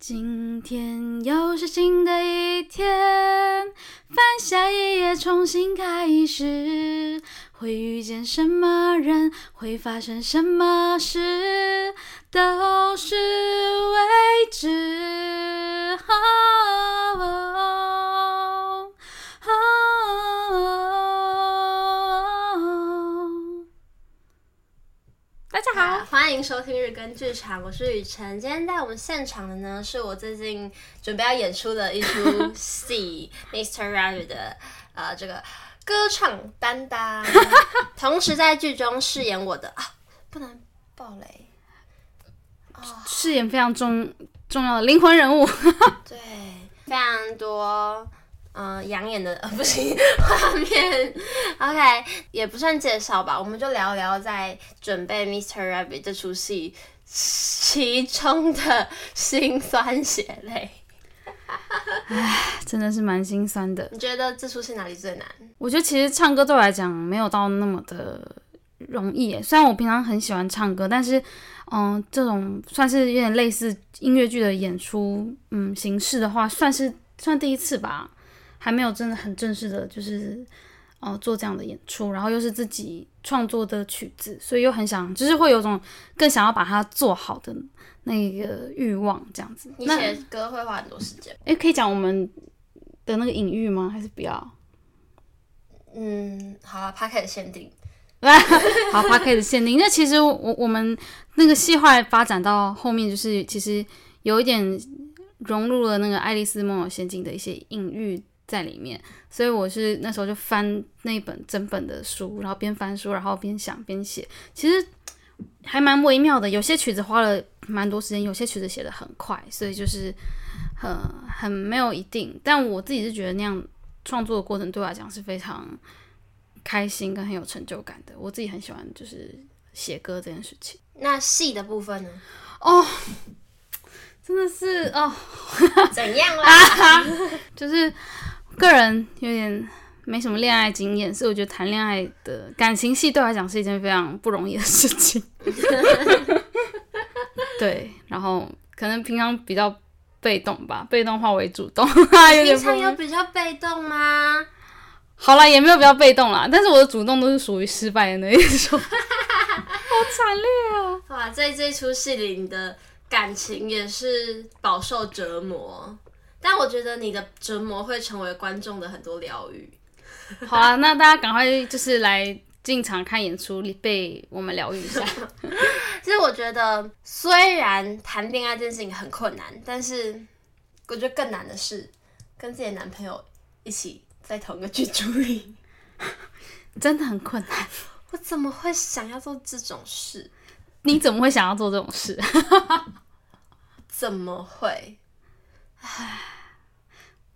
今天又是新的一天，翻下一页重新开始，会遇见什么人，会发生什么事，都是未知。欢迎收听日更剧场，我是雨辰。今天在我们现场的呢，是我最近准备要演出的一出 戏《Mr. Rabbit》的呃这个歌唱担当，同时在剧中饰演我的啊，不能爆雷啊，饰演非常重重要的灵魂人物，对，非常多。嗯，养眼的呃 不行 画面，OK，也不算介绍吧，我们就聊聊在准备《Mr. Rabbit》这出戏其中的辛酸血泪。唉，真的是蛮心酸的。你觉得这出戏哪里最难？我觉得其实唱歌对我来讲没有到那么的容易。虽然我平常很喜欢唱歌，但是嗯，这种算是有点类似音乐剧的演出，嗯，形式的话，算是算第一次吧。还没有真的很正式的，就是哦、呃、做这样的演出，然后又是自己创作的曲子，所以又很想，就是会有种更想要把它做好的那个欲望，这样子。你写歌会花很多时间？诶，可以讲我们的那个隐喻吗？还是不要？嗯，好啊，Podcast 限定。好，Podcast 限定。那其实我我们那个戏话发展到后面，就是其实有一点融入了那个《爱丽丝梦游仙境》的一些隐喻。在里面，所以我是那时候就翻那本整本的书，然后边翻书，然后边想边写，其实还蛮微妙的。有些曲子花了蛮多时间，有些曲子写得很快，所以就是很很没有一定。但我自己是觉得那样创作的过程对我来讲是非常开心跟很有成就感的。我自己很喜欢就是写歌这件事情。那戏的部分呢？哦，真的是哦，怎样啦？就是。个人有点没什么恋爱经验，所以我觉得谈恋爱的感情戏对我来讲是一件非常不容易的事情。对，然后可能平常比较被动吧，被动化为主动。平常有比较被动吗？好啦，也没有比较被动啦，但是我的主动都是属于失败的那一种。好惨烈啊！哇，在这出戏里，你的感情也是饱受折磨。但我觉得你的折磨会成为观众的很多疗愈。好啊，那大家赶快就是来进场看演出，被我们疗愈一下。其实我觉得，虽然谈恋爱这件事情很困难，但是我觉得更难的是跟自己的男朋友一起在同一个剧组里，真的很困难。我怎么会想要做这种事？你怎么会想要做这种事？怎么会？唉，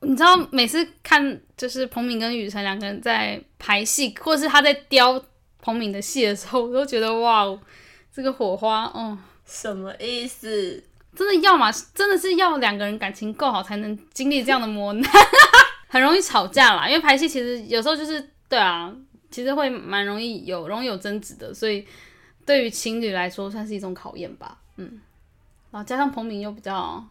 你知道每次看就是彭敏跟雨辰两个人在排戏，或是他在雕彭敏的戏的时候，我都觉得哇哦，这个火花，哦，什么意思？真的要嘛？真的是要两个人感情够好才能经历这样的磨难，很容易吵架啦。因为排戏其实有时候就是对啊，其实会蛮容易有容易有争执的，所以对于情侣来说算是一种考验吧。嗯，然后加上彭敏又比较。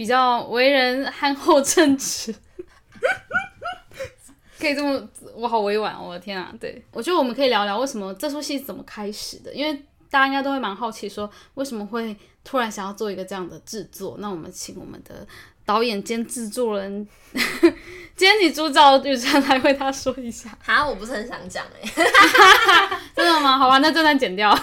比较为人憨厚正直，可以这么，我好委婉，我的天啊！对，我觉得我们可以聊聊为什么这出戏怎么开始的，因为大家应该都会蛮好奇，说为什么会突然想要做一个这样的制作。那我们请我们的导演兼制作人兼女主角雨辰来为他说一下。哈，我不是很想讲哎，真的吗？好吧，那这段剪掉。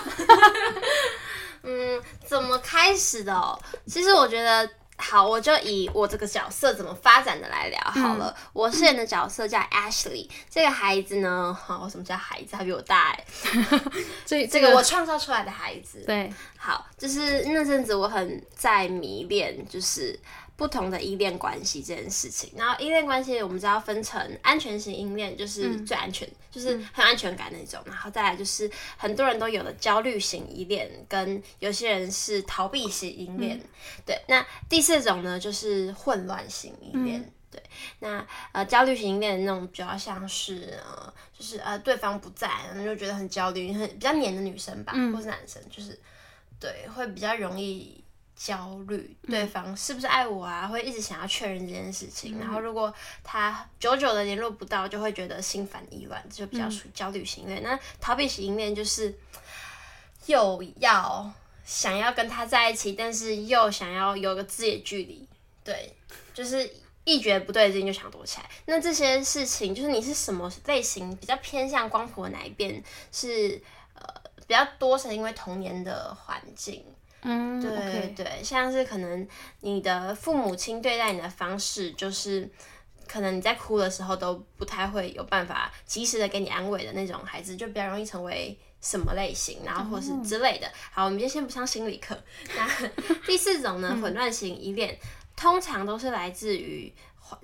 嗯，怎么开始的哦？其实我觉得。好，我就以我这个角色怎么发展的来聊好了。嗯、我饰演的角色叫 Ashley，这个孩子呢，好，我什么叫孩子？他比我大哎。这这个我创造出来的孩子。对，好，就是那阵子我很在迷恋，就是。不同的依恋关系这件事情，然后依恋关系我们知道分成安全型依恋，就是最安全，嗯、就是很安全感那种，然后再来就是很多人都有的焦虑型依恋，跟有些人是逃避型依恋，嗯、对。那第四种呢，就是混乱型依恋，嗯、对。那呃焦虑型依恋那种比较像是呃就是呃对方不在，然后就觉得很焦虑，很比较黏的女生吧，嗯、或是男生，就是对会比较容易。焦虑，对方是不是爱我啊？会一直想要确认这件事情。然后如果他久久的联络不到，就会觉得心烦意乱，就比较属于焦虑型恋。那逃避型恋就是又要想要跟他在一起，但是又想要有个自己的距离。对，就是一觉得不对劲就想躲起来。那这些事情，就是你是什么类型，比较偏向光谱的哪一边？是呃比较多，是因为童年的环境。嗯，对 okay. 对，像是可能你的父母亲对待你的方式，就是可能你在哭的时候都不太会有办法及时的给你安慰的那种孩子，就比较容易成为什么类型，然后或是之类的。好，我们就先不上心理课。那第四种呢，混乱型依恋，通常都是来自于。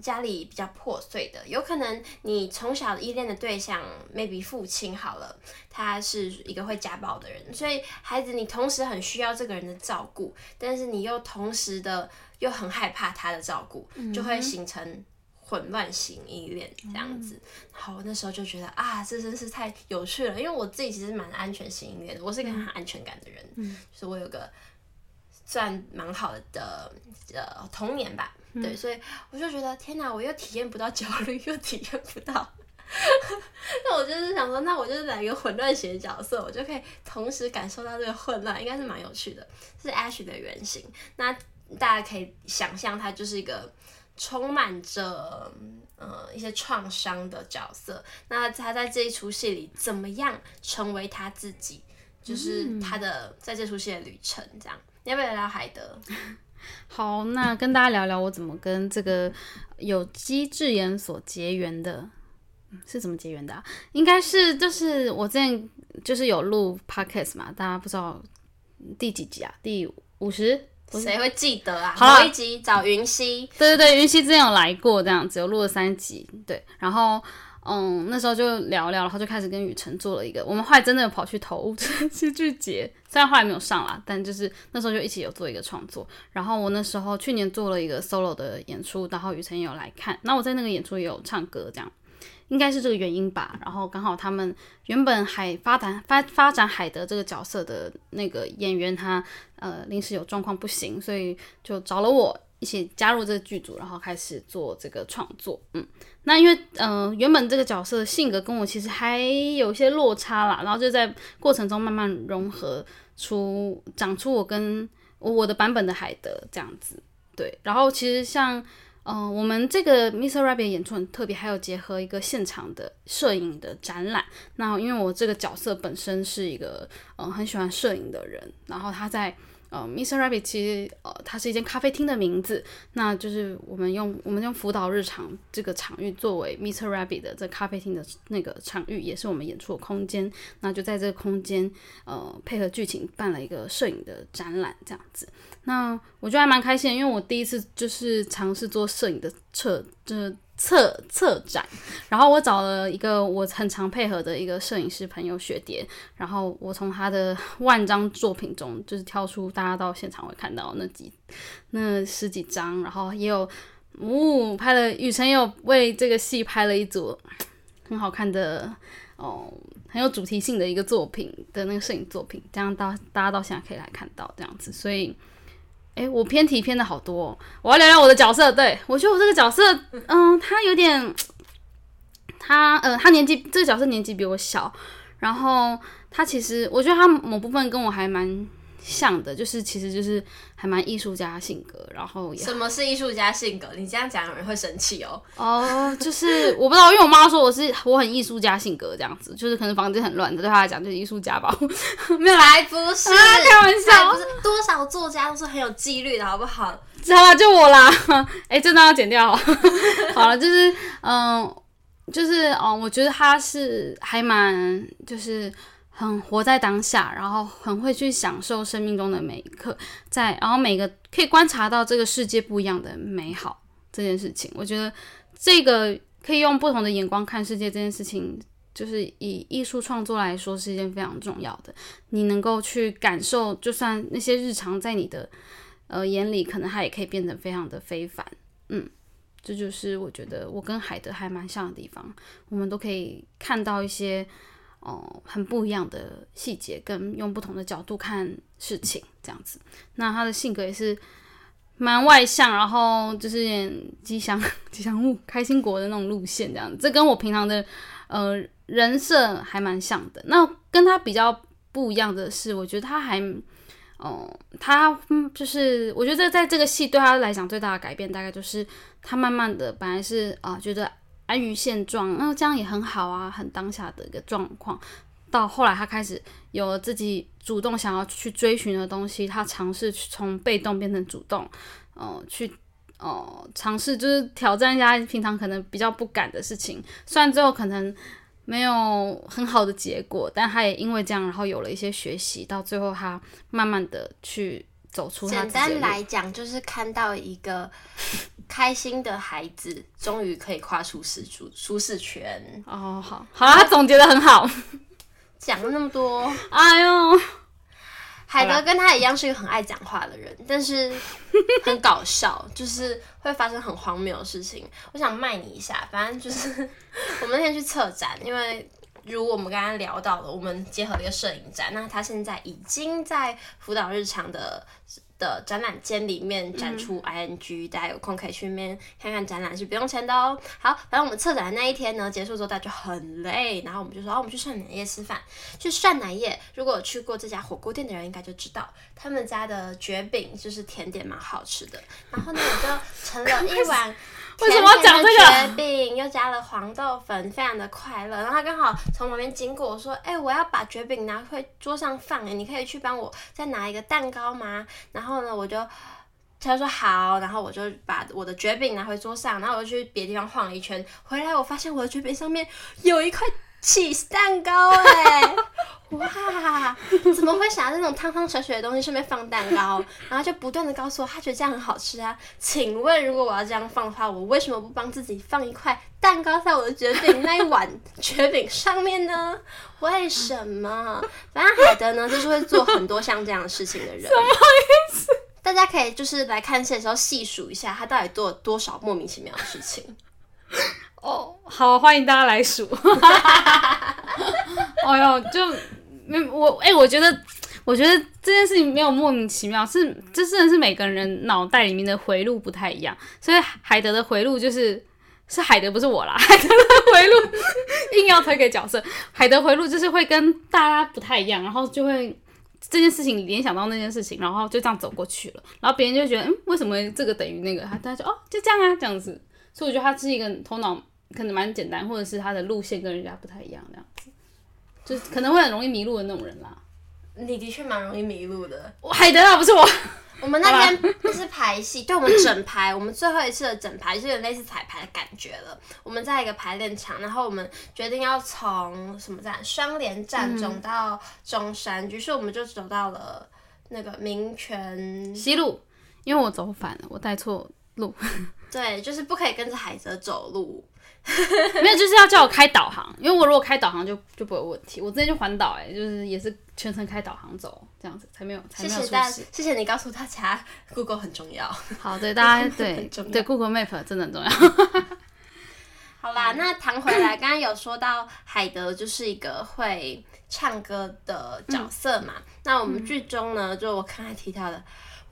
家里比较破碎的，有可能你从小依恋的对象，maybe 父亲好了，他是一个会家暴的人，所以孩子你同时很需要这个人的照顾，但是你又同时的又很害怕他的照顾，嗯、就会形成混乱型依恋这样子。好，那时候就觉得啊，这真是太有趣了，因为我自己其实蛮安全型依恋的，我是一个很安全感的人，嗯，就是我有个算蛮好的呃童年吧。对，所以我就觉得天哪，我又体验不到焦虑，又体验不到。那我就是想说，那我就是来一个混乱型的角色，我就可以同时感受到这个混乱，应该是蛮有趣的。是 Ash 的原型，那大家可以想象，他就是一个充满着呃一些创伤的角色。那他在这一出戏里，怎么样成为他自己？就是他的在这出戏的旅程，这样。你要不要聊聊海德？好，那跟大家聊聊我怎么跟这个有机智研所结缘的，是怎么结缘的啊？应该是就是我之前就是有录 podcast 嘛，大家不知道第几集啊？第五十？谁会记得啊？好，某一集找云溪，对对对，云溪之前有来过，这样子有录了三集，对，然后。嗯，那时候就聊聊，然后就开始跟雨辰做了一个，我们后来真的跑去投戏剧节，虽然后来没有上啦，但就是那时候就一起有做一个创作。然后我那时候去年做了一个 solo 的演出，然后雨辰也有来看，那我在那个演出也有唱歌，这样应该是这个原因吧。然后刚好他们原本海发展发发展海德这个角色的那个演员他呃临时有状况不行，所以就找了我。一起加入这个剧组，然后开始做这个创作。嗯，那因为嗯、原本这个角色的性格跟我其实还有一些落差啦，然后就在过程中慢慢融合出，长出我跟我的版本的海德这样子。对，然后其实像嗯、我们这个 Mr. Rabbit 演出很特别，还有结合一个现场的摄影的展览。那因为我这个角色本身是一个嗯、很喜欢摄影的人，然后他在。呃，Mr. Rabbit 其实呃，它是一间咖啡厅的名字，那就是我们用我们用辅导日常这个场域作为 Mr. Rabbit 的这咖啡厅的那个场域，也是我们演出的空间。那就在这个空间，呃，配合剧情办了一个摄影的展览，这样子。那我觉得还蛮开心，因为我第一次就是尝试做摄影的策，就是。策策展，然后我找了一个我很常配合的一个摄影师朋友雪蝶，然后我从他的万张作品中，就是挑出大家到现场会看到那几那十几张，然后也有，哦，拍了雨辰有为这个戏拍了一组很好看的哦，很有主题性的一个作品的那个摄影作品，这样到大家到现在可以来看到这样子，所以。诶，我偏题偏的好多哦，我要聊聊我的角色。对，我觉得我这个角色，嗯，他有点，他，呃，他年纪这个角色年纪比我小，然后他其实，我觉得他某部分跟我还蛮。像的，就是其实就是还蛮艺术家性格，然后也什么是艺术家性格？你这样讲有人会生气哦。哦，就是我不知道，因为我妈说我是我很艺术家性格这样子，就是可能房间很乱的，对她来讲就是艺术家吧。没有，来不是、啊、开玩笑，不是多少作家都是很有纪律的，好不好？知道了，就我啦。哎，真的要剪掉。好了，就是嗯，就是哦，我觉得他是还蛮就是。很活在当下，然后很会去享受生命中的每一刻，在然后每个可以观察到这个世界不一样的美好这件事情，我觉得这个可以用不同的眼光看世界这件事情，就是以艺术创作来说是一件非常重要的。你能够去感受，就算那些日常在你的呃眼里，可能它也可以变得非常的非凡。嗯，这就是我觉得我跟海德还蛮像的地方，我们都可以看到一些。哦、很不一样的细节，跟用不同的角度看事情这样子。那他的性格也是蛮外向，然后就是有点吉祥 吉祥物、开心果的那种路线这样子。这跟我平常的呃人设还蛮像的。那跟他比较不一样的是，我觉得他还。哦，他，就是我觉得在这个戏对他来讲最大的改变，大概就是他慢慢的本来是啊、觉得安于现状，那这样也很好啊，很当下的一个状况，到后来他开始有了自己主动想要去追寻的东西，他尝试去从被动变成主动，哦、呃，去哦尝试就是挑战一下平常可能比较不敢的事情，虽然最后可能。没有很好的结果，但他也因为这样，然后有了一些学习，到最后他慢慢的去走出他。简单来讲，就是看到一个开心的孩子，终于可以跨出舒适舒适圈。哦，好，好啊，他总结的很好。讲了那么多，哎呦。海德跟他一样是一个很爱讲话的人，但是很搞笑，就是会发生很荒谬的事情。我想卖你一下，反正就是我们那天去策展，因为如我们刚刚聊到的，我们结合了一个摄影展，那它现在已经在辅导日常的。的展览间里面展出 ing，、嗯、大家有空可以去那边看看展览，是不用钱的哦。好，反正我们策展的那一天呢，结束之后大家就很累，然后我们就说，哦，我们去涮奶业吃饭。去涮奶业，如果有去过这家火锅店的人应该就知道，他们家的绝饼就是甜点蛮好吃的。然后呢，我就盛了一碗。为什么要讲这个？蕨饼又加了黄豆粉，非常的快乐。然后他刚好从旁边经过，我说：“哎、我要把绝饼拿回桌上放，哎，你可以去帮我再拿一个蛋糕吗？”然后呢，我就他说好，然后我就把我的卷饼拿回桌上，然后我就去别的地方晃了一圈，回来我发现我的卷饼上面有一块。起司蛋糕哎、哇！怎么会想到这种汤汤水水的东西上面放蛋糕？然后就不断的告诉我，他觉得这样很好吃啊。请问，如果我要这样放的话，我为什么不帮自己放一块蛋糕在我的蕨饼那一碗蕨饼上面呢？为什么？反正海德呢，就是会做很多像这样的事情的人。什么意思？大家可以就是来看戏的时候细数一下，他到底做了多少莫名其妙的事情。哦，好，欢迎大家来数。哎呦，就没我哎、我觉得，我觉得这件事情没有莫名其妙，是这真的是每个人脑袋里面的回路不太一样。所以海德的回路就是是海德，不是我啦。海德的回路 硬要推给角色，海德回路就是会跟大家不太一样，然后就会这件事情联想到那件事情，然后就这样走过去了。然后别人就觉得，嗯，为什么这个等于那个？他大家就哦，就这样啊，这样子。所以我觉得他是一个头脑。可能蛮简单，或者是他的路线跟人家不太一样，这样子，就是可能会很容易迷路的那种人啦。你的确蛮容易迷路的。我海德啊，不是我。我们那天不是排戏，对，我们整排，我们最后一次的整排就有类似彩排的感觉了。我们在一个排练场，然后我们决定要从什么站？双连站走到中山，于、嗯、是我们就走到了那个民权西路，因为我走反了，我带错路。对，就是不可以跟着海泽走路。没有，就是要叫我开导航，因为我如果开导航就就不会有问题。我之前就环岛，哎，就是也是全程开导航走，这样子才没有才没有出事。谢谢，谢谢你告诉大家，Google 很重要。好，对大家对 对 Google Map 真的很重要。好啦，那谈回来，刚刚有说到海德就是一个会唱歌的角色嘛，嗯、那我们剧中呢，就我刚才提到的。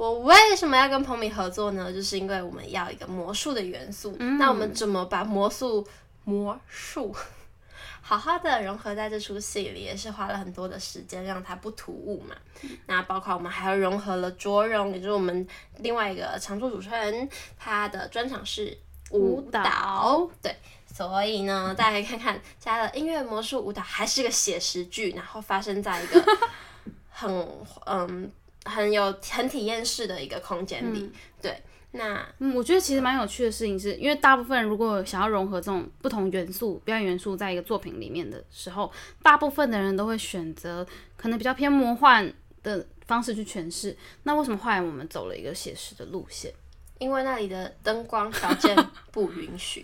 我为什么要跟彭米合作呢？就是因为我们要一个魔术的元素。嗯、那我们怎么把魔术魔术 好好的融合在这出戏里，也是花了很多的时间，让它不突兀嘛。嗯、那包括我们还要融合了卓荣，也就是我们另外一个常驻主持人，他的专场是舞蹈。舞蹈对，所以呢，大家可以看看加了音乐、魔术、舞蹈，还是一个写实剧，然后发生在一个很 嗯。很有很体验式的一个空间里，嗯、对，那嗯，我觉得其实蛮有趣的事情是，因为大部分人如果想要融合这种不同元素、表演元素在一个作品里面的时候，大部分的人都会选择可能比较偏魔幻的方式去诠释。那为什么后来我们走了一个写实的路线？因为那里的灯光条件不允许。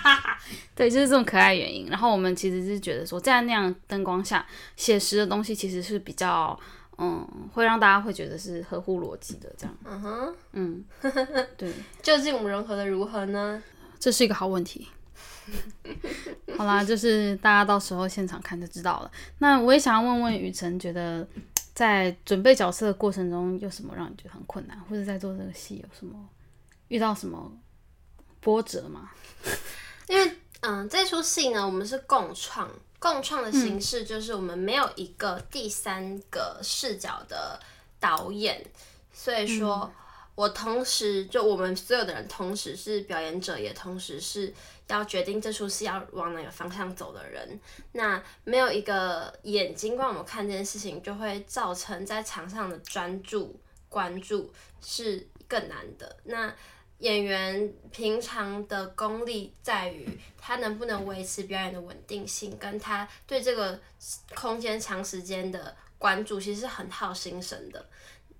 对，就是这种可爱原因。然后我们其实是觉得说，在那样灯光下，写实的东西其实是比较。嗯，会让大家会觉得是合乎逻辑的这样。嗯哼，嗯，对。究竟我们融合的如何呢？这是一个好问题。好啦，就是大家到时候现场看就知道了。那我也想要问问雨辰，觉得 在准备角色的过程中，有什么让你觉得很困难，或者在做这个戏有什么遇到什么波折吗？因为嗯，这出戏呢，我们是共创，共创的形式就是我们没有一个第三个视角的导演，所以说。嗯我同时，就我们所有的人，同时是表演者，也同时是要决定这出戏要往哪个方向走的人。那没有一个眼睛帮我们看这件事情，就会造成在场上的专注关注是更难的。那演员平常的功力在于他能不能维持表演的稳定性，跟他对这个空间长时间的关注，其实是很耗心神的。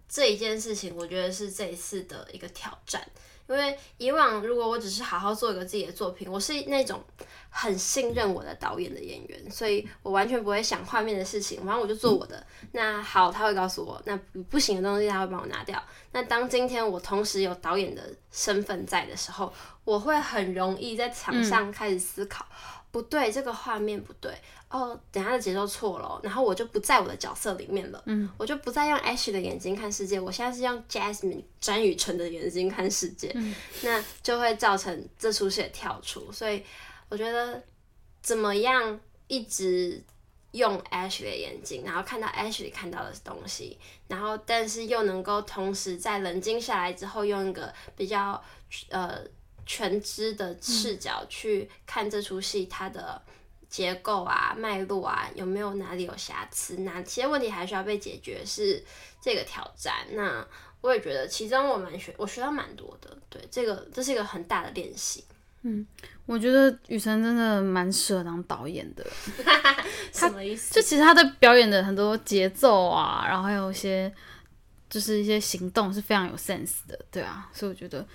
这一件事情，我觉得是这一次的一个挑战，因为以往如果我只是好好做一个自己的作品，我是那种很信任我的导演的演员，所以我完全不会想画面的事情，然后我就做我的。那好，他会告诉我，那不行的东西他会帮我拿掉。那当今天我同时有导演的身份在的时候，我会很容易在场上开始思考。嗯不对，这个画面不对。哦，等下的节奏错了，然后我就不在我的角色里面了，嗯，我就不再用 Ash 的眼睛看世界，我现在是用 Jasmine 詹雨辰的眼睛看世界，嗯，那就会造成这出戏的跳出，所以我觉得怎么样一直用 Ash 的眼睛，然后看到 Ash 里看到的东西，然后但是又能够同时在冷静下来之后，用一个比较呃。全知的视角去看这出戏，它的结构啊、脉络啊，有没有哪里有瑕疵，哪些问题还需要被解决，是这个挑战。那我也觉得其中我蛮学，我学到蛮多的。对，这个这是一个很大的练习。嗯，我觉得雨辰真的蛮适合当导演的。什么意思？就其实他的表演的很多节奏啊，然后还有一些就是一些行动是非常有 sense 的，对啊，所以我觉得。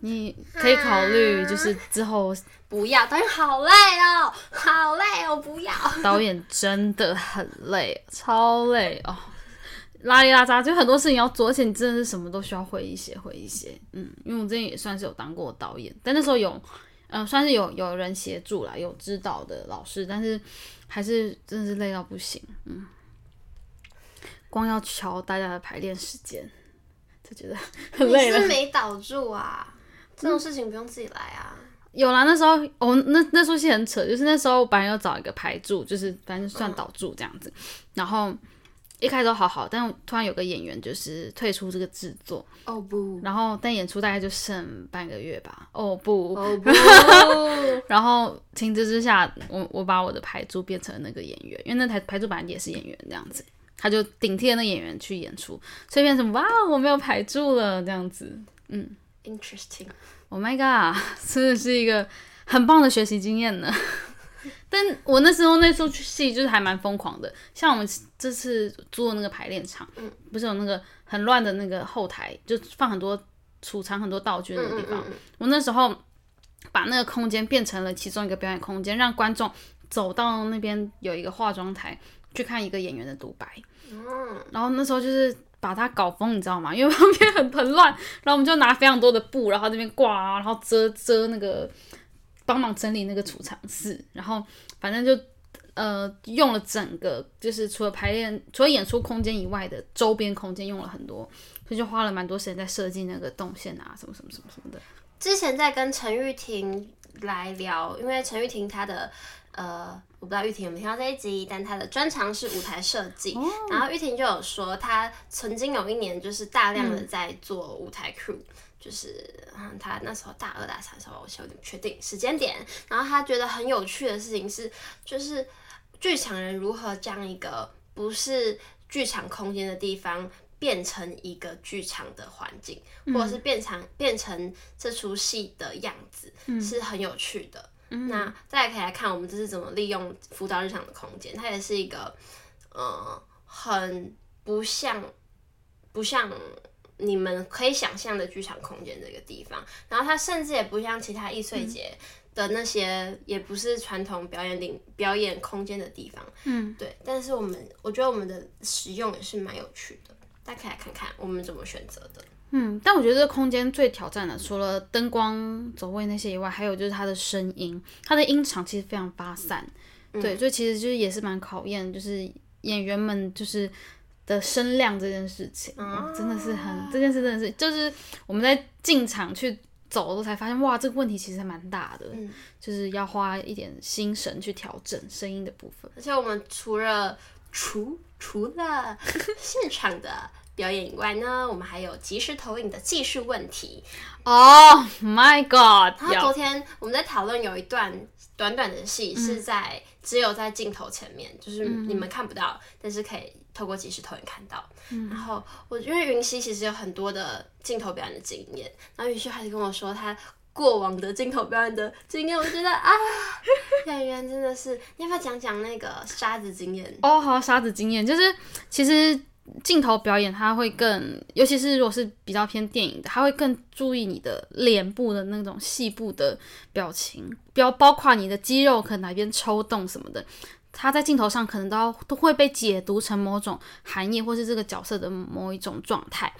你可以考虑，就是之后不要导演，好累哦，好累哦，不要。导演真的很累，超累哦，拉里拉扎，就很多事情要做，而且你真的是什么都需要会一些，会一些。嗯，因为我之前也算是有当过导演，但那时候有，嗯、呃，算是有有人协助啦，有指导的老师，但是还是真的是累到不行。嗯，光要瞧大家的排练时间，就觉得很累了。你是没导住啊？这种事情不用自己来啊！有啦，那时候哦，那那出戏很扯，就是那时候我本来要找一个排助，就是反正算导助这样子。嗯、然后一开始都好好，但突然有个演员就是退出这个制作哦不，然后但演出大概就剩半个月吧哦不哦 不，然后情急之下，我我把我的排助变成了那个演员，因为那台排助本来也是演员这样子，他就顶替那演员去演出，所以变成哇我没有排助了这样子，嗯。Interesting，Oh my god，真的是一个很棒的学习经验呢。但我那时候那出戏就是还蛮疯狂的，像我们这次租的那个排练场，嗯，不是有那个很乱的那个后台，就放很多储藏很多道具的那个地方。嗯嗯嗯，我那时候把那个空间变成了其中一个表演空间，让观众走到那边有一个化妆台去看一个演员的独白。嗯，然后那时候就是。把它搞疯，你知道吗？因为旁边很很乱，然后我们就拿非常多的布，然后这边挂，然后遮遮那个，帮忙整理那个储藏室，然后反正就呃用了整个，就是除了排练、除了演出空间以外的周边空间用了很多，所以就花了蛮多时间在设计那个动线啊，什么什么什么什么的。之前在跟陈玉婷来聊，因为陈玉婷她的。呃，我不知道玉婷有没有听到这一集，但她的专长是舞台设计。Oh. 然后玉婷就有说，她曾经有一年就是大量的在做舞台 crew，、嗯、就是嗯，她那时候大二大三的时候，我有点不确定时间点。然后她觉得很有趣的事情是，就是剧场人如何将一个不是剧场空间的地方变成一个剧场的环境，嗯、或者是变成变成这出戏的样子，嗯、是很有趣的。那再来可以来看我们这是怎么利用辅导日常的空间，它也是一个，呃，很不像不像你们可以想象的剧场空间这个地方。然后它甚至也不像其他易碎节的那些，嗯、也不是传统表演领表演空间的地方。嗯，对。但是我们我觉得我们的使用也是蛮有趣的，大家可以来看看我们怎么选择的。嗯，但我觉得这个空间最挑战的，除了灯光、走位那些以外，还有就是它的声音，它的音场其实非常发散，嗯、对，所以其实就是也是蛮考验，就是演员们就是的声量这件事情，嗯、真的是很这件事真的是，就是我们在进场去走的时候才发现，哇，这个问题其实还蛮大的，嗯、就是要花一点心神去调整声音的部分。而且我们除了除除了现场的。表演以外呢，我们还有即时投影的技术问题。Oh my god！然后昨天我们在讨论有一段短短的戏，是在、嗯、只有在镜头前面，就是你们看不到，嗯、但是可以透过即时投影看到。嗯、然后我因为云溪其实有很多的镜头表演的经验，然后云溪还是跟我说他过往的镜头表演的经验，我觉得啊，演员真的是，你要不要讲讲那个沙子经验？哦，好，沙子经验就是其实。镜头表演，它会更，尤其是如果是比较偏电影的，它会更注意你的脸部的那种细部的表情，包包括你的肌肉可能哪边抽动什么的，它在镜头上可能都要都会被解读成某种含义，或是这个角色的某一种状态。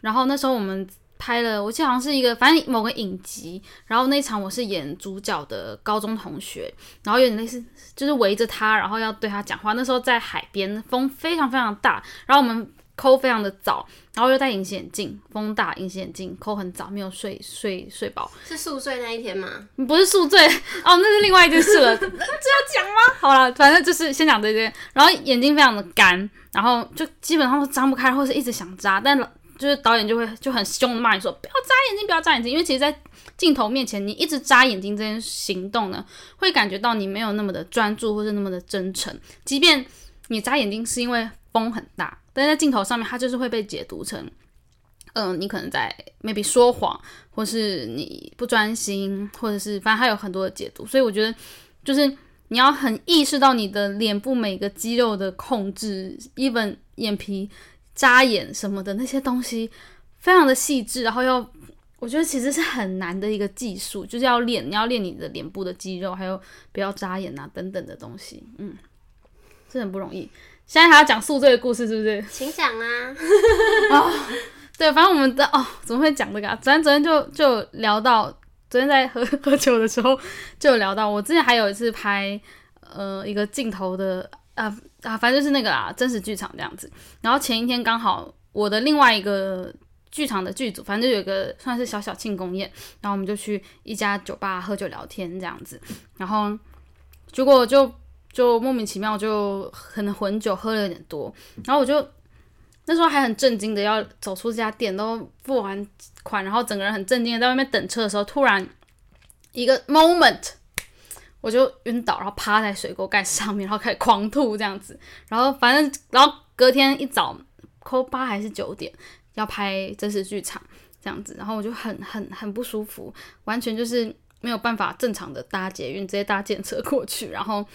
然后那时候我们。拍了，我记得好像是一个，反正某个影集。然后那场我是演主角的高中同学，然后有点类似，就是围着他，然后要对他讲话。那时候在海边，风非常非常大，然后我们抠非常的早，然后又戴隐形眼镜，风大，隐形眼镜抠很早，没有睡睡睡饱。是宿醉那一天吗？不是宿醉哦，那是另外一件事了。这要讲吗？好了，反正就是先讲这些。然后眼睛非常的干，然后就基本上都张不开，或是一直想眨，但。就是导演就会就很凶的骂你说，不要眨眼睛，不要眨眼睛，因为其实，在镜头面前，你一直眨眼睛这件行动呢，会感觉到你没有那么的专注，或是那么的真诚。即便你眨眼睛是因为风很大，但在镜头上面，它就是会被解读成，嗯、你可能在 maybe 说谎，或是你不专心，或者是反正它有很多的解读。所以我觉得，就是你要很意识到你的脸部每个肌肉的控制，even 眼皮。眨眼什么的那些东西非常的细致，然后要我觉得其实是很难的一个技术，就是要练，你要练你的脸部的肌肉，还有不要扎眼啊等等的东西，嗯，是很不容易。现在还要讲宿醉的故事，是不是？请讲啊！哦，对，反正我们的哦，怎么会讲这个啊？昨天昨天就就聊到，昨天在喝 喝酒的时候就有聊到，我之前还有一次拍呃一个镜头的。啊啊，反正就是那个啦，真实剧场这样子。然后前一天刚好我的另外一个剧场的剧组，反正就有个算是小小庆功宴，然后我们就去一家酒吧喝酒聊天这样子。然后结果就就莫名其妙就可能混酒喝了有点多，然后我就那时候还很震惊的要走出这家店，都付完款，然后整个人很震惊的在外面等车的时候，突然一个 moment。我就晕倒，然后趴在水沟盖上面，然后开始狂吐这样子。然后反正，然后隔天一早，扣八还是九点要拍真实剧场这样子。然后我就很很很不舒服，完全就是没有办法正常的搭捷运，直接搭电车过去。然后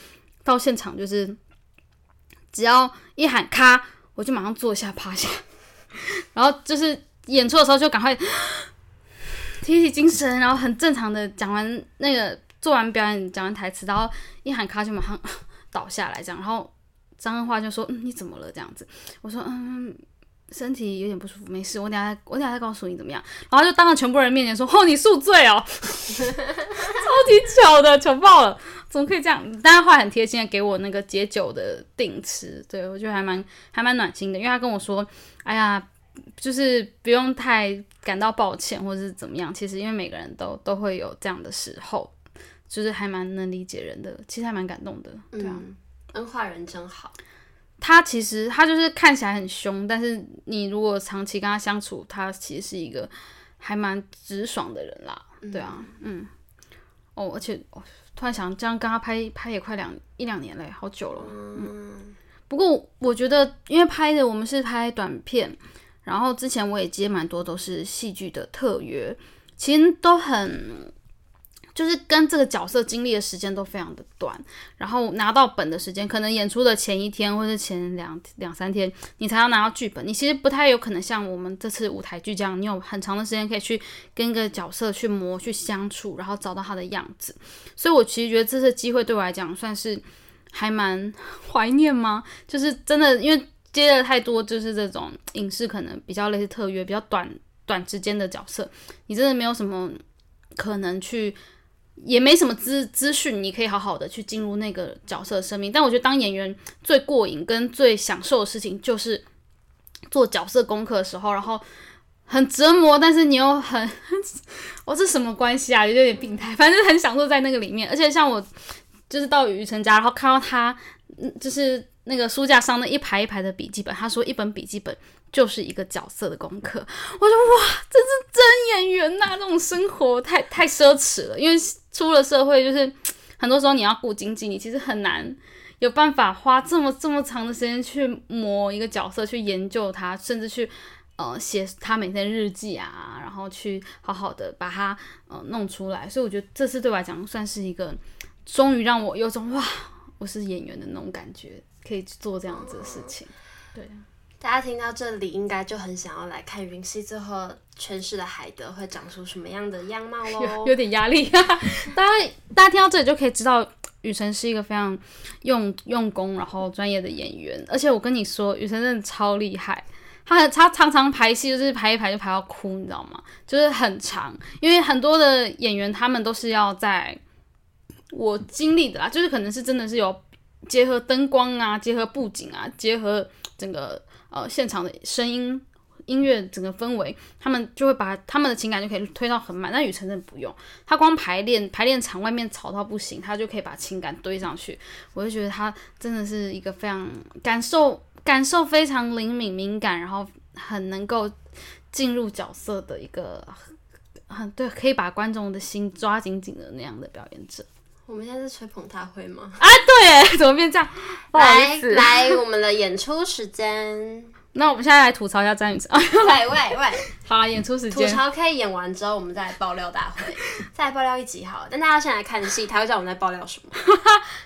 到现场就是只要一喊咔，我就马上坐下趴下。然后就是演出的时候就赶快 提起精神，然后很正常的讲完那个。做完表演，讲完台词，然后一喊卡就马上倒下来，这样。然后张恩华就说：“嗯，你怎么了？”这样子，我说：“嗯，身体有点不舒服，没事，我等下我等下再告诉你怎么样。”然后就当着 全部人面前说：“哦，你宿醉哦，超级巧的，糗爆了，怎么可以这样？”但是后来很贴心的给我那个解酒的定词，对，我觉得还蛮还蛮暖心的，因为他跟我说：“哎呀，就是不用太感到抱歉，或者是怎么样。其实因为每个人都都会有这样的时候。”就是还蛮能理解人的，其实还蛮感动的，对啊，恩化人真好。他其实他就是看起来很凶，但是你如果长期跟他相处，他其实是一个还蛮直爽的人啦，对啊，嗯，嗯哦，而且哦，突然想这样跟他拍拍也快两一两年嘞，好久了，嗯。不过我觉得，因为拍的我们是拍短片，然后之前我也接蛮多都是戏剧的特约，其实都很。就是跟这个角色经历的时间都非常的短，然后拿到本的时间，可能演出的前一天或者前两两三天，你才要拿到剧本。你其实不太有可能像我们这次舞台剧这样，你有很长的时间可以去跟一个角色去磨、去相处，然后找到他的样子。所以我其实觉得这次机会对我来讲算是还蛮怀念吗？就是真的，因为接了太多就是这种影视，可能比较类似特约、比较短短时间的角色，你真的没有什么可能去，也没什么资资讯，你可以好好的去进入那个角色生命。但我觉得当演员最过瘾跟最享受的事情，就是做角色功课的时候，然后很折磨，但是你又很，我这什么关系啊？有点病态，反正很享受在那个里面。而且像我，就是到宇辰家，然后看到他，就是。那个书架上那一排一排的笔记本，他说一本笔记本就是一个角色的功课。我说哇，这是真演员呐、啊！这种生活太太奢侈了，因为出了社会，就是很多时候你要顾经济，你其实很难有办法花这么这么长的时间去磨一个角色，去研究他，甚至去呃写他每天日记啊，然后去好好的把它呃弄出来。所以我觉得这次对我来讲算是一个，终于让我有种哇，我是演员的那种感觉。可以做这样子的事情，对。大家听到这里，应该就很想要来看云溪最后诠释的海德会长出什么样的样貌喽。有，点压力，大 家大家听到这里就可以知道，雨辰是一个非常用用功然后专业的演员。而且我跟你说，雨辰真的超厉害，他他常常排戏就是排一排就排到哭，你知道吗？就是很长，因为很多的演员他们都是要在我经历的啦，就是可能是真的是有。结合灯光啊，结合布景啊，结合整个呃现场的声音、音乐整个氛围，他们就会把他们的情感就可以推到很满。但雨辰真的不用，他光排练排练场外面吵到不行，他就可以把情感堆上去。我就觉得他真的是一个非常感受感受非常灵敏敏感，然后很能够进入角色的一个很对，可以把观众的心抓紧紧的那样的表演者。我们现在是吹捧大会吗？啊，对，哎，怎么变这样？来来，我们的演出时间。那我们现在来吐槽一下詹宇辰。喂喂喂，好了，演出时间。吐槽可以演完之后，我们再来爆料大会，再来爆料一集好了。但大家先来看戏，他会知道我们在爆料什么。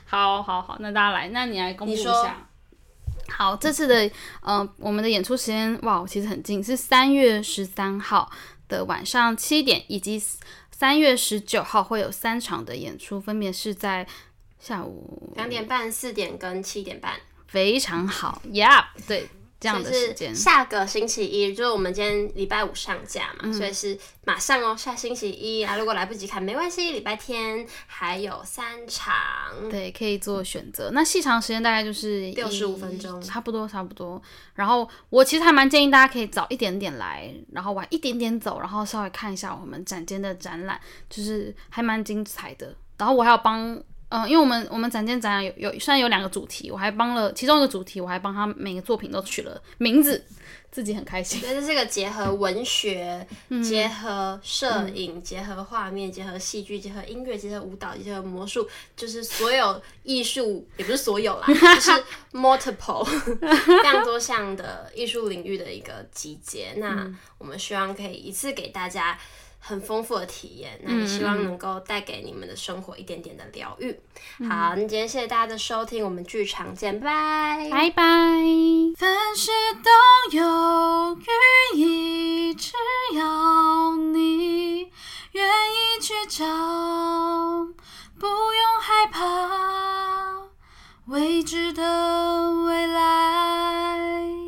好好好，那大家来，那你来公布一下。好，这次的呃，我们的演出时间哇，其实很近，是三月十三号的晚上七点，以及。三月十九号会有三场的演出，分别是在下午两点半、四点跟七点半，非常好，Yeah，对，这样的时间。下个星期一就是我们今天礼拜五上架嘛，嗯、所以是马上哦，下星期一啊，如果来不及看没关系，礼拜天还有三场，对，可以做选择。那细长时间大概就是六十五分钟，差不多差不多。然后我其实还蛮建议大家可以早一点点来，然后晚一点点走，然后稍微看一下我们展间的展览，就是还蛮精彩的。然后我还要帮，嗯、呃，因为我们我们展间展览有有虽然有两个主题，我还帮了其中一个主题，我还帮他每个作品都取了名字。自己很开心，所以，这是个结合文学、嗯、结合摄影、嗯、结合画面、结合戏剧、结合音乐、结合舞蹈、结合魔术，就是所有艺术，也不是所有啦，就是 multiple 非常多项的艺术领域的一个集结。那我们希望可以一次给大家。很丰富的体验那也希望能够带给你们的生活一点点的疗愈。好那今天谢谢大家的收听我们剧场见拜。拜拜拜凡事都有寓意只要你愿意去找不用害怕未知的未来。